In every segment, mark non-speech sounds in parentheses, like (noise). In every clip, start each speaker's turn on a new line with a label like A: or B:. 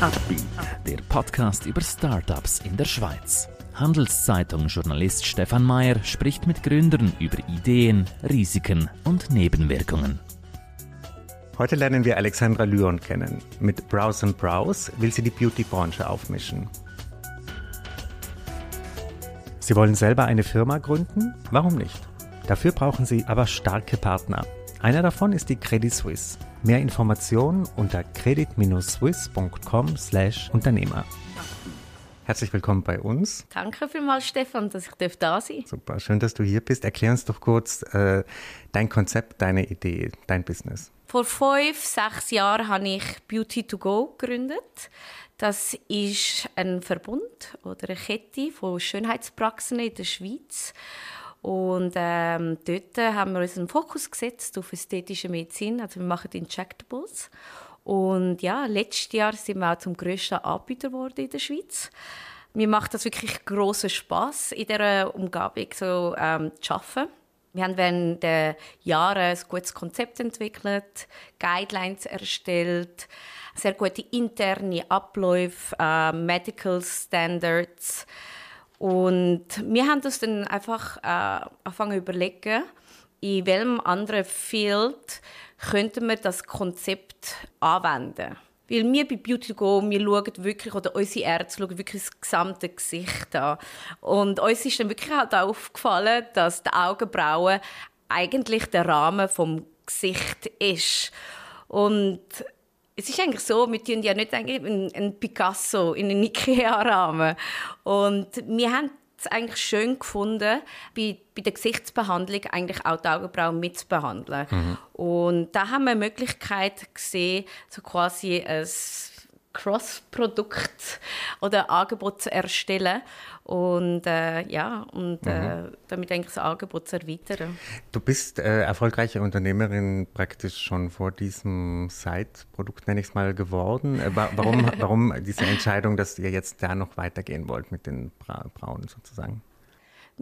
A: Upbeat, der Podcast über Startups in der Schweiz. Handelszeitung-Journalist Stefan Mayer spricht mit Gründern über Ideen, Risiken und Nebenwirkungen.
B: Heute lernen wir Alexandra Lyon kennen. Mit Browse Browse will sie die Beauty-Branche aufmischen. Sie wollen selber eine Firma gründen? Warum nicht? Dafür brauchen Sie aber starke Partner. Einer davon ist die Credit Suisse. Mehr Informationen unter credit-swiss.com/Unternehmer. Herzlich willkommen bei uns.
C: Danke vielmals, Stefan, dass ich da sein darf.
B: Super, schön, dass du hier bist. Erklär uns doch kurz äh, dein Konzept, deine Idee, dein Business.
C: Vor fünf, sechs Jahren habe ich Beauty to Go gegründet. Das ist ein Verbund oder eine Kette von Schönheitspraxen in der Schweiz. Und ähm, dort haben wir unseren Fokus gesetzt auf ästhetische Medizin. Also wir machen Injectables. Und ja, letztes Jahr sind wir auch zum grössten Anbieter geworden in der Schweiz. Mir macht das wirklich großen Spaß in dieser Umgebung so ähm, zu arbeiten. Wir haben während der Jahre ein gutes Konzept entwickelt, Guidelines erstellt, sehr gute interne Abläufe, äh, Medical Standards. Und wir haben uns dann einfach äh, angefangen zu überlegen, in welchem anderen Field könnten wir das Konzept anwenden. Weil wir bei Beauty Go, wir schauen wirklich, oder unsere Ärzte schauen wirklich das gesamte Gesicht an. Und uns ist dann wirklich halt aufgefallen, dass die Augenbrauen eigentlich der Rahmen vom Gesicht ist. Und es ist eigentlich so, wir tun ja nicht einen Picasso in einen Ikea-Rahmen. Und wir haben es eigentlich schön gefunden, bei, bei der Gesichtsbehandlung eigentlich auch die Augenbrauen mitzubehandeln. Mhm. Und da haben wir eine Möglichkeit gesehen, so quasi ein Cross-Produkt oder Angebot zu erstellen und äh, ja und äh, mhm. damit eigentlich das Angebot zu erweitern.
B: Du bist äh, erfolgreiche Unternehmerin praktisch schon vor diesem Site-Produkt, nenne ich es mal, geworden. Äh, warum, (laughs) warum diese Entscheidung, dass ihr jetzt da noch weitergehen wollt mit den Bra Brauen sozusagen?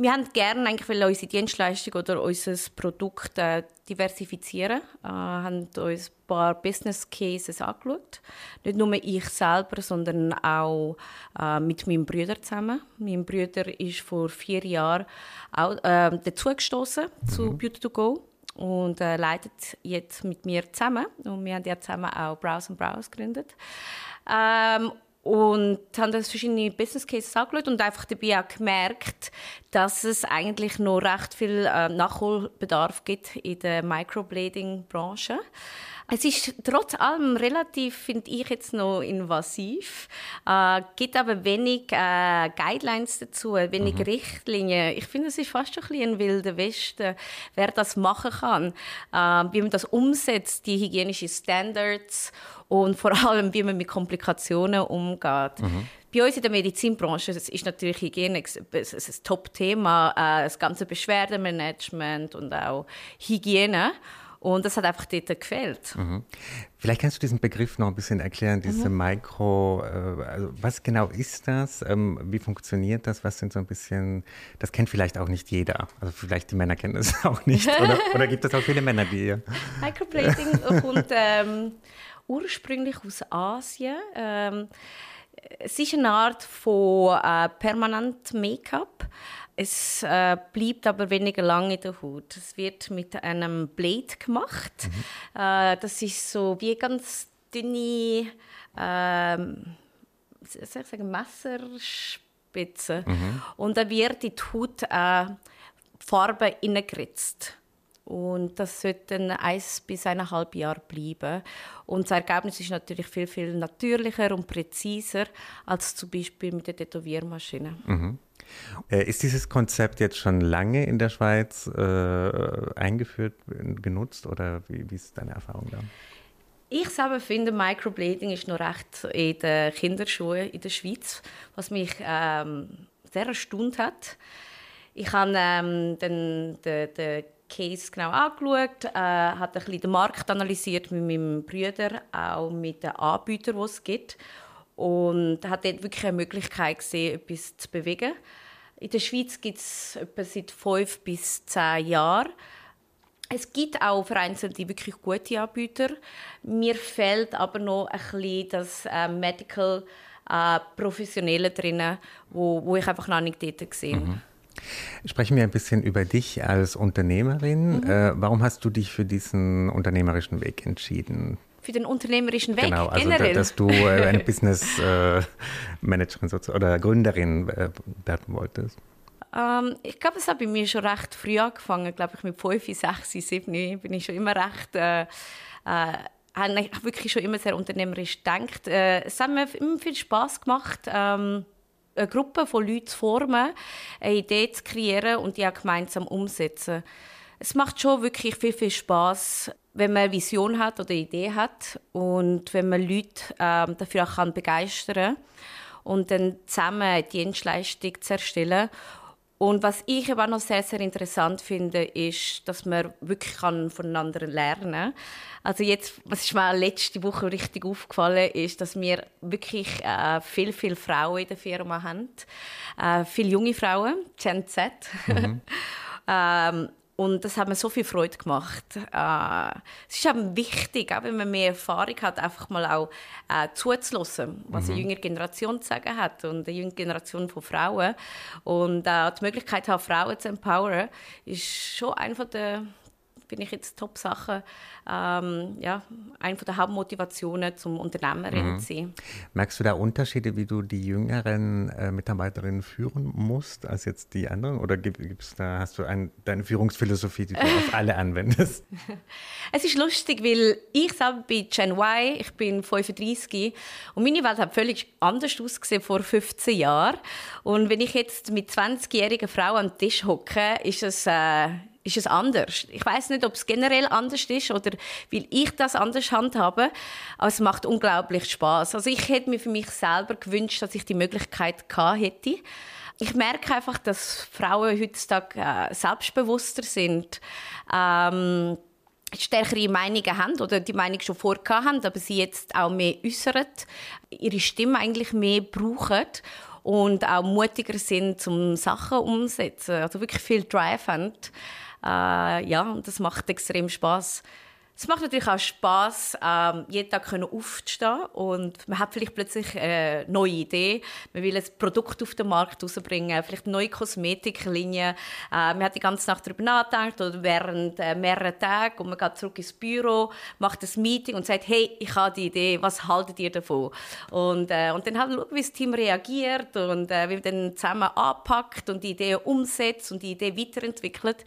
C: Wir haben gerne eigentlich unsere Dienstleistung oder unser Produkt äh, diversifizieren. Wir äh, haben uns ein paar Business Cases angeschaut. Nicht nur ich selber, sondern auch äh, mit meinem Bruder zusammen. Mein Bruder ist vor vier Jahren auch äh, dazugestoßen mhm. zu Beauty to Go und äh, leitet jetzt mit mir zusammen. Und wir haben ja zusammen auch Browse Browse gegründet. Ähm, und haben das verschiedene Business Cases angeschaut und einfach dabei auch gemerkt, dass es eigentlich noch recht viel äh, Nachholbedarf gibt in der Microblading-Branche. Es ist trotz allem relativ, finde ich jetzt noch invasiv. Äh, gibt aber wenig äh, Guidelines dazu, wenig mhm. Richtlinien. Ich finde, es ist fast schon ein bisschen ein wilder Westen, wer das machen kann, äh, wie man das umsetzt, die hygienischen Standards und vor allem, wie man mit Komplikationen umgeht. Mhm. Bei uns in der Medizinbranche ist natürlich Hygiene ein Top-Thema, äh, das ganze Beschwerdemanagement und auch Hygiene. Und das hat einfach dort gefehlt.
B: Mhm. Vielleicht kannst du diesen Begriff noch ein bisschen erklären, diese mhm. Mikro, äh, also was genau ist das? Ähm, wie funktioniert das? Was sind so ein bisschen, das kennt vielleicht auch nicht jeder. Also vielleicht die Männer kennen es (laughs) auch nicht. Oder, oder gibt es auch viele Männer, die... (laughs)
C: Microplating kommt ähm, ursprünglich aus Asien. Ähm, es ist eine Art von äh, permanent Make-up. Es äh, bleibt aber weniger lange in der Haut. Es wird mit einem Blade gemacht. Mhm. Äh, das ist so wie ganz dünne, ähm, soll ich sagen, Messerspitze. Mhm. Und da wird in die Haut äh, Farbe hineingeritzt. Und das sollte dann eins bis eineinhalb Jahre bleiben. Und das Ergebnis ist natürlich viel, viel natürlicher und präziser als zum Beispiel mit der Tätowiermaschine.
B: Mhm. Äh, ist dieses Konzept jetzt schon lange in der Schweiz äh, eingeführt, genutzt oder wie, wie ist deine Erfahrung da?
C: Ich selber finde, Microblading ist noch recht in den Kinderschuhen in der Schweiz, was mich ähm, sehr erstaunt hat. Ich habe ähm, den, den, den Case genau angeschaut, äh, hat ein bisschen den Markt analysiert mit meinem Bruder, auch mit den Anbietern, die es gibt. Und hat dort wirklich eine Möglichkeit gesehen, etwas zu bewegen. In der Schweiz gibt es etwa seit fünf bis zehn Jahren es gibt auch vereinzelte wirklich gute Anbieter. Mir fehlt aber noch ein bisschen das äh, Medical äh, Professionelle drin, wo, wo ich einfach noch nicht dort gesehen mhm.
B: Sprechen wir ein bisschen über dich als Unternehmerin. Mhm. Äh, warum hast du dich für diesen unternehmerischen Weg entschieden?
C: Für den unternehmerischen Weg
B: genau, also
C: generell?
B: dass du äh, eine (laughs) Business äh, Managerin oder Gründerin äh, werden wolltest.
C: Ähm, ich glaube, es hat bei mir schon recht früh angefangen. Glaube, ich mit 5, 6, 7 bin ich schon immer recht äh, äh, habe wirklich schon immer sehr unternehmerisch gedacht. Äh, es hat mir immer viel Spaß gemacht, ähm, eine Gruppe von Leuten zu formen, eine Idee zu kreieren und die auch gemeinsam umsetzen. Es macht schon wirklich viel, viel Spaß, wenn man eine Vision hat oder eine Idee hat und wenn man Leute ähm, dafür auch kann begeistern und dann zusammen eine Dienstleistung zu erstellen und was ich aber noch sehr, sehr interessant finde, ist, dass man wirklich kann voneinander lernen kann. Also jetzt, was ist mir letzte Woche richtig aufgefallen, ist, dass wir wirklich äh, viel, viel Frauen in der Firma haben. Äh, viele junge Frauen, Gen Z. Mhm. (laughs) ähm, und das hat mir so viel Freude gemacht. Äh, es ist eben wichtig, auch wenn man mehr Erfahrung hat, einfach mal auch äh, zuzulassen, was mhm. eine jüngere Generation zu sagen hat und eine jüngere Generation von Frauen. Und äh, die Möglichkeit haben, Frauen zu empowern, ist schon einer der finde ich jetzt Top-Sachen, ähm, ja, eine der Hauptmotivationen zum Unternehmerin mhm. zu sein.
B: Merkst du da Unterschiede, wie du die jüngeren äh, Mitarbeiterinnen führen musst, als jetzt die anderen? Oder gibt's da, hast du ein, deine Führungsphilosophie, die du auf (laughs) alle anwendest? (laughs)
C: Es ist lustig, weil ich selber bin Gen Y, ich bin 35 und meine Welt hat völlig anders ausgesehen vor 15 Jahren. Und wenn ich jetzt mit 20-jährigen Frauen am Tisch hocke, ist es äh, ist es anders. Ich weiß nicht, ob es generell anders ist oder weil ich das anders handhabe, aber es macht unglaublich Spaß. Also ich hätte mir für mich selber gewünscht, dass ich die Möglichkeit gehabt hätte. Ich merke einfach, dass Frauen heutzutage äh, selbstbewusster sind. Ähm, stärkere Meinungen haben oder die Meinung schon vorher haben, aber sie jetzt auch mehr äußern, ihre Stimme eigentlich mehr brauchen und auch mutiger sind, um Sachen umzusetzen. Also wirklich viel Drive haben. Äh, ja, und das macht extrem Spaß. Es macht natürlich auch Spaß, ähm, jeden Tag aufzustehen und man hat vielleicht plötzlich eine neue Idee. Man will ein Produkt auf den Markt rausbringen, vielleicht eine neue Kosmetiklinie. Äh, man hat die ganze Nacht darüber nachgedacht oder während äh, mehreren Tagen und man geht zurück ins Büro, macht ein Meeting und sagt, hey, ich habe die Idee, was haltet ihr davon? Und, äh, und dann halt schauen, wie das Team reagiert und äh, wie man dann zusammen anpackt und die Idee umsetzt und die Idee weiterentwickelt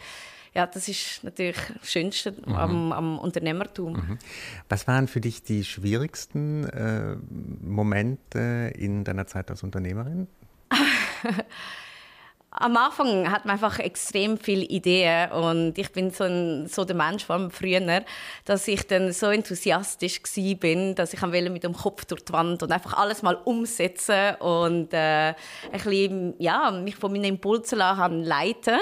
C: ja, das ist natürlich das Schönste mhm. am, am, Unternehmertum. Mhm.
B: Was waren für dich die schwierigsten äh, Momente in deiner Zeit als Unternehmerin? (laughs)
C: am Anfang hat man einfach extrem viele Ideen und ich bin so, ein, so der Mensch von früher, dass ich dann so enthusiastisch bin, dass ich mit dem Kopf durch die Wand und einfach alles mal umsetzen und äh, ein bisschen, ja, mich von meinen Impulsen leiten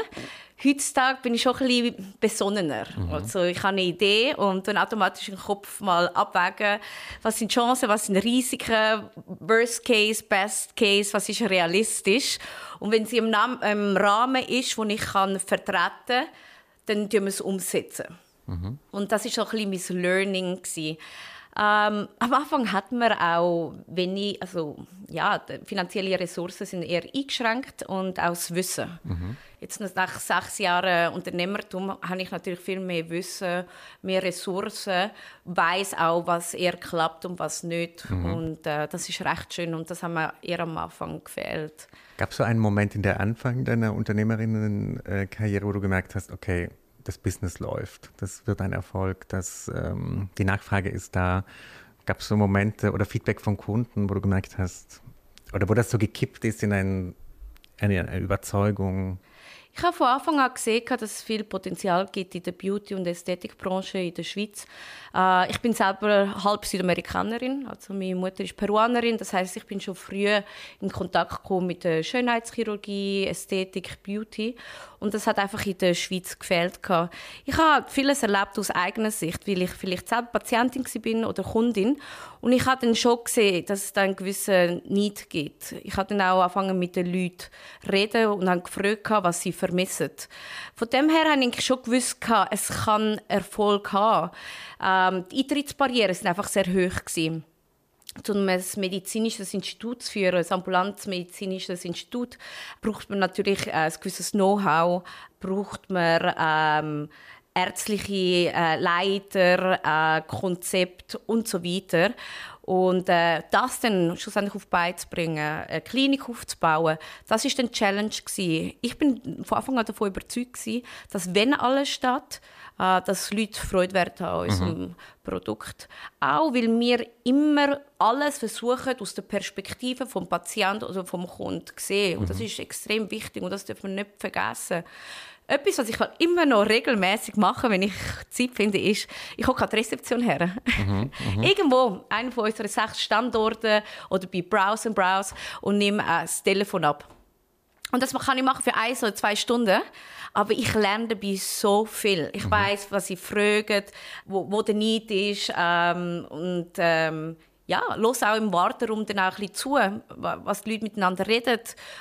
C: Heutzutage bin ich schon ein bisschen besonnener. Mhm. Also ich habe eine Idee und dann automatisch im Kopf mal abwägen, was sind Chancen, was sind Risiken, Worst Case, Best Case, was ist realistisch. Und wenn sie im, im Rahmen ist, den ich kann vertreten kann, dann tun wir es umsetzen. Mhm. Und das war auch ein bisschen mein Learning. Gewesen. Ähm, am Anfang hatten wir auch wenig, also ja, finanzielle Ressourcen sind eher eingeschränkt und auch das Wissen. Mhm. Jetzt nach sechs Jahren Unternehmertum habe ich natürlich viel mehr Wissen, mehr Ressourcen, weiß auch, was eher klappt und was nicht. Mhm. Und äh, das ist recht schön und das haben wir eher am Anfang gefehlt.
B: Gab es so einen Moment in der Anfang deiner Unternehmerinnenkarriere, wo du gemerkt hast, okay, das Business läuft, das wird ein Erfolg, das, ähm, die Nachfrage ist da. Gab es so Momente oder Feedback von Kunden, wo du gemerkt hast, oder wo das so gekippt ist in ein, eine, eine Überzeugung?
C: Ich habe von Anfang an gesehen, dass es viel Potenzial gibt in der Beauty- und Ästhetikbranche in der Schweiz. Äh, ich bin selber halb Südamerikanerin, also meine Mutter ist Peruanerin, das heißt, ich bin schon früh in Kontakt gekommen mit der Schönheitschirurgie, Ästhetik, Beauty und das hat einfach in der Schweiz gefehlt. Ich habe vieles erlebt aus eigener Sicht, weil ich vielleicht selber Patientin bin oder Kundin und ich habe dann schon gesehen, dass es da einen gewissen Need gibt. Ich habe dann auch angefangen mit den Leuten zu reden und habe gefragt, was sie vermissen. Von dem her habe ich schon gewusst, es kann Erfolg haben. Ähm, die Eintrittsbarrieren sind einfach sehr hoch um ein medizinisches Institut zu führen, ein ambulantes Institut, braucht man natürlich äh, ein gewisses Know-how, braucht man ähm, ärztliche äh, Leiter, äh, Konzept und so weiter. Und äh, das dann schlussendlich auf beizubringen, eine Klinik aufzubauen, das ist dann Challenge gewesen. Ich bin von Anfang an davon überzeugt gewesen, dass wenn alles steht, äh, dass Leute Freude werden an unserem mhm. Produkt. Auch weil wir immer alles versuchen aus der Perspektive vom Patienten oder vom Kunden zu sehen. Und das mhm. ist extrem wichtig und das dürfen wir nicht vergessen. Etwas, was ich halt immer noch regelmäßig mache, wenn ich Zeit finde, ist, ich hocke an die Rezeption her. Mhm, mhm. (laughs) Irgendwo, einer von unseren sechs Standorten oder bei Browse Browse und nehme das Telefon ab. Und das kann ich machen für ein oder zwei Stunden. Aber ich lerne dabei so viel. Ich mhm. weiß, was sie fragen, wo, wo der Need ist. Ähm, und ähm, ja, los auch im Warteraum dann auch ein bisschen zu, was die Leute miteinander reden.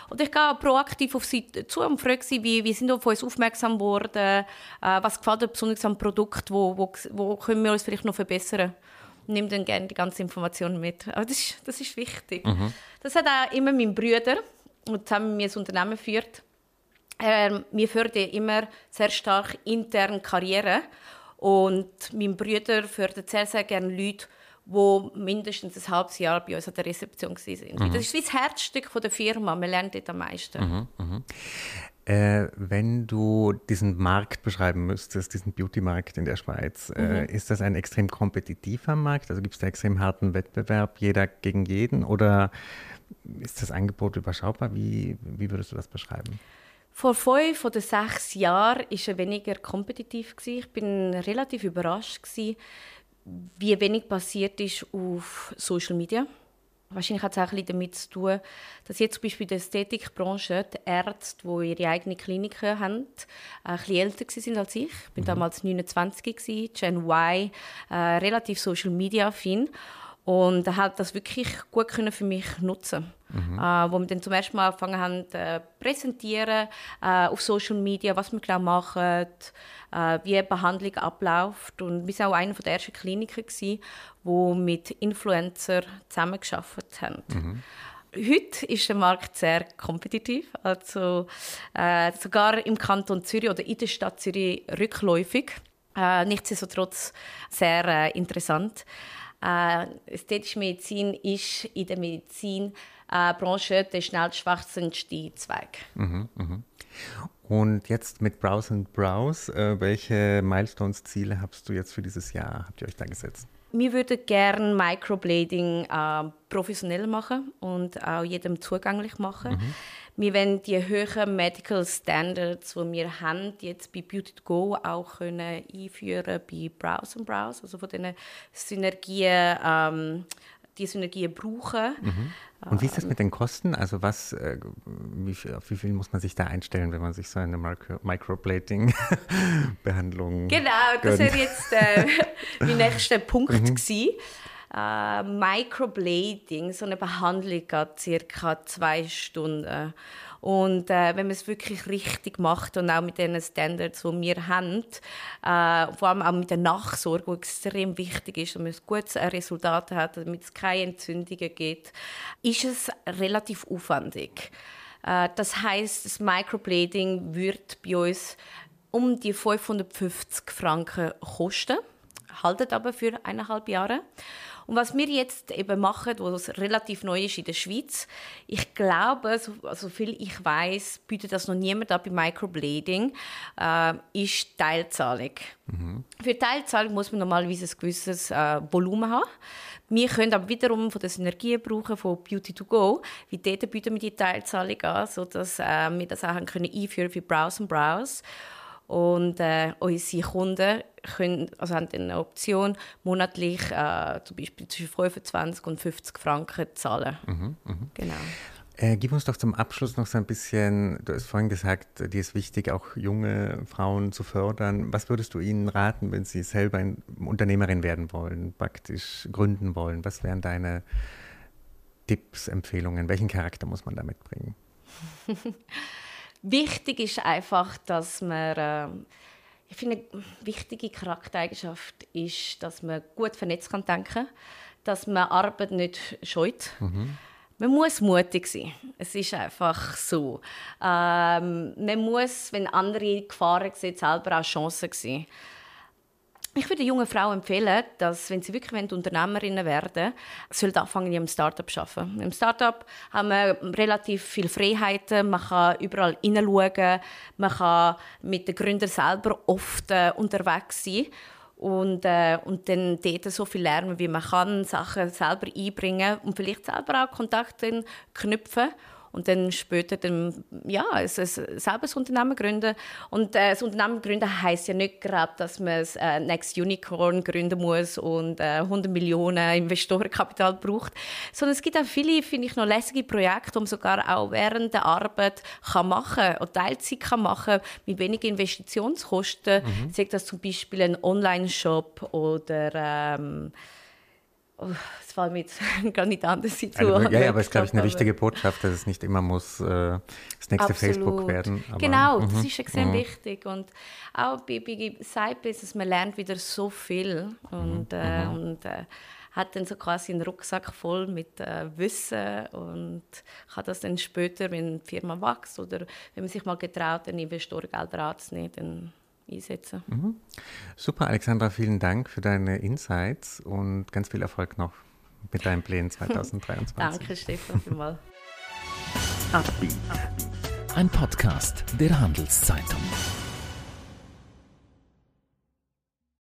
C: Und ich gehe proaktiv auf sie zu und frage sie, wie, wie sind auf uns aufmerksam geworden, äh, was gefällt ihnen besonders am Produkt, wo, wo, wo können wir uns vielleicht noch verbessern. Nehme dann gerne die ganze Information mit. Aber das ist, das ist wichtig. Mhm. Das hat auch immer mein Bruder, der zusammen mit mir das Unternehmen führt. Ähm, wir fördern immer sehr stark interne Karriere. Und mein Bruder fördert sehr, sehr gerne Leute, die mindestens ein halbes Jahr bei uns an der Rezeption waren. Mhm. Das ist wie das Herzstück der Firma. Man lernt dort am meisten. Mhm,
B: mh. Äh, wenn du diesen Markt beschreiben müsstest, diesen Beauty-Markt in der Schweiz, äh, mhm. äh, ist das ein extrem kompetitiver Markt? Also gibt es da extrem harten Wettbewerb, jeder gegen jeden? Oder ist das Angebot überschaubar? Wie, wie würdest du das beschreiben?
C: Vor fünf oder sechs Jahren war er weniger kompetitiv. Ich bin relativ überrascht, wie wenig passiert ist auf Social Media. Wahrscheinlich hat es auch ein damit zu tun, dass jetzt zum Beispiel in der Ästhetikbranche die Ärzte, die ihre eigenen Kliniken haben, ein bisschen älter waren als ich. Ich war mhm. damals 29, Gen Y, äh, relativ Social Media affin. Und hat das wirklich gut können für mich nutzen. Mhm. Äh, wo wir dann zum ersten Mal angefangen haben, äh, präsentieren äh, auf Social Media, was wir genau machen, äh, wie Behandlung abläuft. Und wir waren auch einer der ersten Kliniken, die mit Influencern zusammengearbeitet haben. Mhm. Heute ist der Markt sehr kompetitiv, also äh, sogar im Kanton Zürich oder in der Stadt Zürich rückläufig. Äh, nichtsdestotrotz sehr äh, interessant. Äh, ästhetische Medizin ist in der Medizinbranche äh, der schnellst wachsendste Zweig. Mhm,
B: mh. Und jetzt mit Browse Browse, äh, welche Milestones-Ziele hast du jetzt für dieses Jahr? Habt ihr euch da gesetzt?
C: Wir würden gerne Microblading äh, professionell machen und auch jedem zugänglich machen. Mhm. Wir wollen die höheren Medical Standards, die wir haben, jetzt bei Beauty to Go auch können einführen bei Browse Browse, also von diesen Synergien, ähm, die Synergien brauchen.
B: Mhm. Und wie ist das mit den Kosten? Also was, äh, wie, viel, auf wie viel muss man sich da einstellen, wenn man sich so eine Micro Microblading-Behandlung (laughs)
C: Genau, das wäre jetzt äh, (laughs) mein nächster Punkt mhm. gewesen. Äh, Microblading, so eine Behandlung geht circa zwei Stunden. Und äh, wenn man es wirklich richtig macht und auch mit den Standards, die wir haben, äh, vor allem auch mit der Nachsorge, die extrem wichtig ist, damit man ein gutes Resultat hat, damit es keine Entzündungen gibt, ist es relativ aufwendig. Äh, das heißt, das Microblading wird bei uns um die 550 Franken kosten, haltet aber für eineinhalb Jahre. Und was wir jetzt eben machen, was relativ neu ist in der Schweiz, ich glaube, so also viel ich weiß, bietet das noch niemand an bei Microblading, äh, ist Teilzahlung. Mhm. Für Teilzahlung muss man normalerweise ein gewisses äh, Volumen haben. Wir können aber wiederum von der Synergie brauchen von Beauty to Go, wie dort bieten wir die Teilzahlung an, sodass äh, wir das auch können einführen für Browse und Browse. Und äh, unsere Kunden können, also haben eine Option, monatlich äh, zum Beispiel zwischen 25 und 50 Franken zahlen. Mhm, mh. Genau.
B: Äh, gib uns doch zum Abschluss noch so ein bisschen, du hast vorhin gesagt, dir ist wichtig, auch junge Frauen zu fördern. Was würdest du ihnen raten, wenn sie selber Unternehmerin werden wollen, praktisch gründen wollen? Was wären deine Tipps, Empfehlungen? Welchen Charakter muss man da mitbringen? (laughs)
C: Wichtig ist einfach, dass man äh, ich finde, eine wichtige Charaktereigenschaft ist, dass man gut vernetzt kann denken, dass man Arbeit nicht scheut. Mhm. Man muss mutig sein. Es ist einfach so. Ähm, man muss, wenn andere Gefahren sehen, selber auch Chancen sehen. Ich würde jungen Frauen empfehlen, dass, wenn sie wirklich Unternehmerinnen werden sollen anfangen, in einem Startup zu arbeiten. Im Startup haben wir relativ viele Freiheiten. Man kann überall hineinschauen. Man kann mit den Gründern selber oft äh, unterwegs sein. Und, äh, und dann dort so viel lernen, wie man kann, Sachen selber einbringen und vielleicht selber auch Kontakte knüpfen und dann später dann, ja, selber ein Unternehmen gründen. Und äh, das Unternehmen gründen heisst ja nicht gerade, dass man das äh, Next Unicorn gründen muss und äh, 100 Millionen Investorenkapital braucht, sondern es gibt auch viele, finde ich, noch lässige Projekte, die man sogar auch während der Arbeit kann machen oder Teilzeit kann machen mit wenigen Investitionskosten. Mhm. Sagt das zum Beispiel ein Online-Shop oder ähm, es fällt mir jetzt gar nicht anders zu.
B: Also, ja, ja, aber es ist, glaube ich, eine wichtige Botschaft, dass es nicht immer muss äh, das nächste Absolut. Facebook werden.
C: Aber, genau, das mhm, ist extrem mhm. wichtig. Und auch bei, bei Side-Business, man lernt wieder so viel und, mhm. äh, und äh, hat dann so quasi einen Rucksack voll mit äh, Wissen und kann das dann später, wenn die Firma wächst oder wenn man sich mal getraut, einen Investorengelder anzunehmen, dann einsetzen. Mhm.
B: Super, Alexandra, vielen Dank für deine Insights und ganz viel Erfolg noch mit deinen Plänen (laughs) 2023.
C: Danke, Stefan, vielmals.
A: Ein Podcast der Handelszeitung.